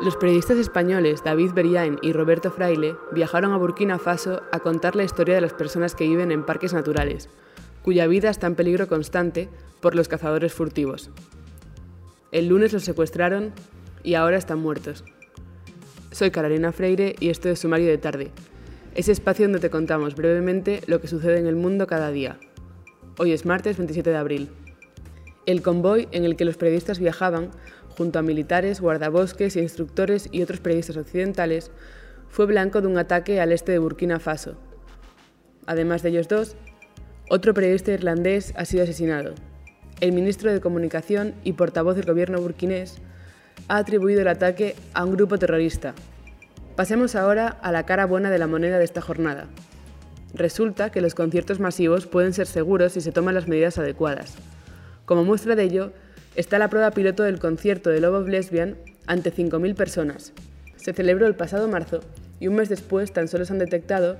Los periodistas españoles David Beriain y Roberto Fraile viajaron a Burkina Faso a contar la historia de las personas que viven en parques naturales, cuya vida está en peligro constante por los cazadores furtivos. El lunes los secuestraron y ahora están muertos. Soy Carolina Freire y esto es Sumario de Tarde, ese espacio donde te contamos brevemente lo que sucede en el mundo cada día. Hoy es martes 27 de abril. El convoy en el que los periodistas viajaban junto a militares, guardabosques, instructores y otros periodistas occidentales, fue blanco de un ataque al este de Burkina Faso. Además de ellos dos, otro periodista irlandés ha sido asesinado. El ministro de Comunicación y portavoz del gobierno burkinés ha atribuido el ataque a un grupo terrorista. Pasemos ahora a la cara buena de la moneda de esta jornada. Resulta que los conciertos masivos pueden ser seguros si se toman las medidas adecuadas. Como muestra de ello, está la prueba piloto del concierto de Love of Lesbian ante 5.000 personas. Se celebró el pasado marzo y un mes después tan solo se han detectado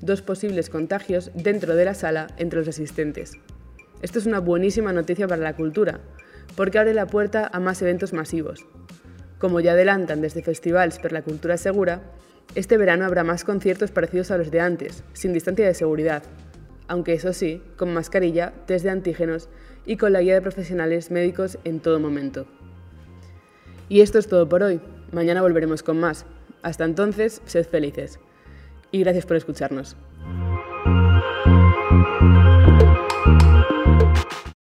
dos posibles contagios dentro de la sala entre los asistentes. Esto es una buenísima noticia para la cultura, porque abre la puerta a más eventos masivos. Como ya adelantan desde Festivals per la Cultura Segura, este verano habrá más conciertos parecidos a los de antes, sin distancia de seguridad, aunque eso sí, con mascarilla, test de antígenos y con la guía de profesionales médicos en todo momento. Y esto es todo por hoy. Mañana volveremos con más. Hasta entonces, sed felices. Y gracias por escucharnos.